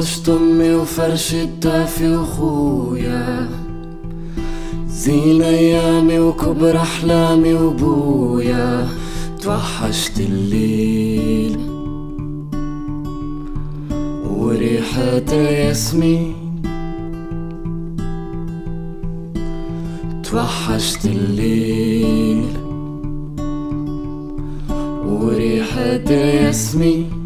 توحشت امي وفرش الدافي وخويا. زين أيامي وكبر أحلامي وبويا. توحشت الليل. وريحة الياسمين توحشت الليل. وريحة الياسمين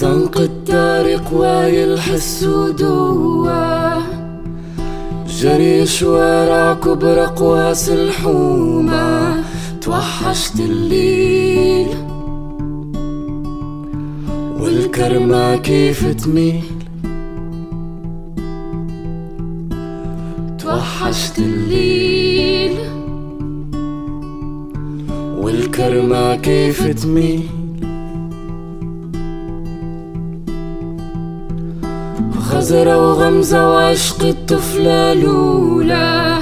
زنق الطريق ويلحس دوا جري شوارع كبر قواس الحومة. توحشت الليل. والكرمة كيف تميل؟ توحشت الليل. والكرمة كيف تميل؟ خزرة وغمزة وعشق الطفلة الأولى.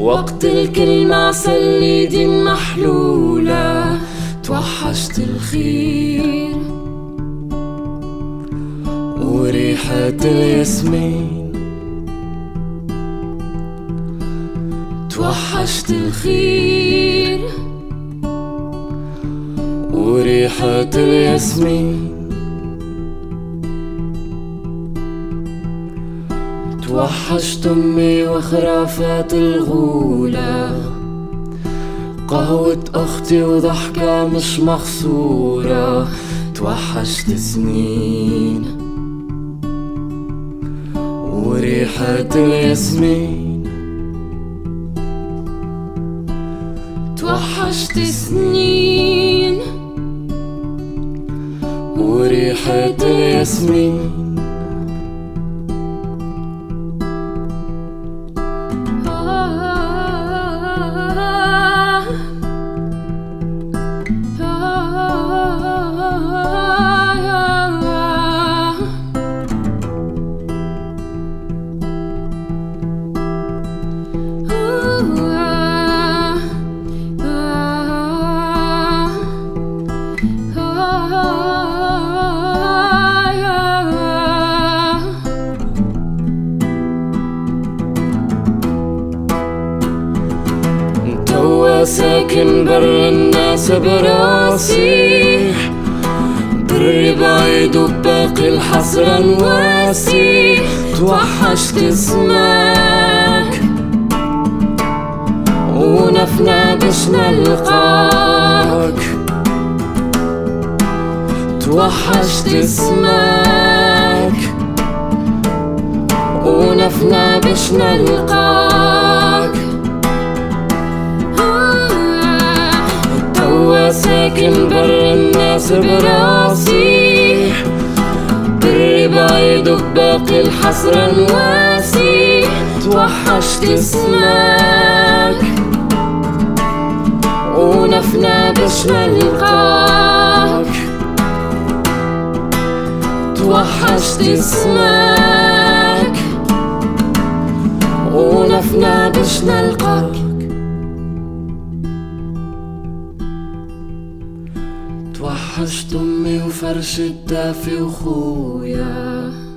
وقت الكلمة عسل ايدي محلولة توحشت الخير. وريحة الياسمين. توحشت الخير. وريحة الياسمين. توحشت أمي وخرافات الغولة. قهوة أختي وضحكة مش مخصورة توحشت سنين. وريحة الياسمين. توحشت سنين. وريحة الياسمين. ساكن بر الناس براسي. بري بعيد وباقي الحسرة نواسي. توحشت اسمك ونفنا باش نلقاك توحشت اسمك ونفنا باش نلقاك ساكن بر الناس براسي. بري بعيد وباقي الحسرة نواسي توحشت اسمك. ونفنا باش نلقاك توحشت اسمك. ونفنا باش نلقاك توحشت امي وفرش الدافي وخويا.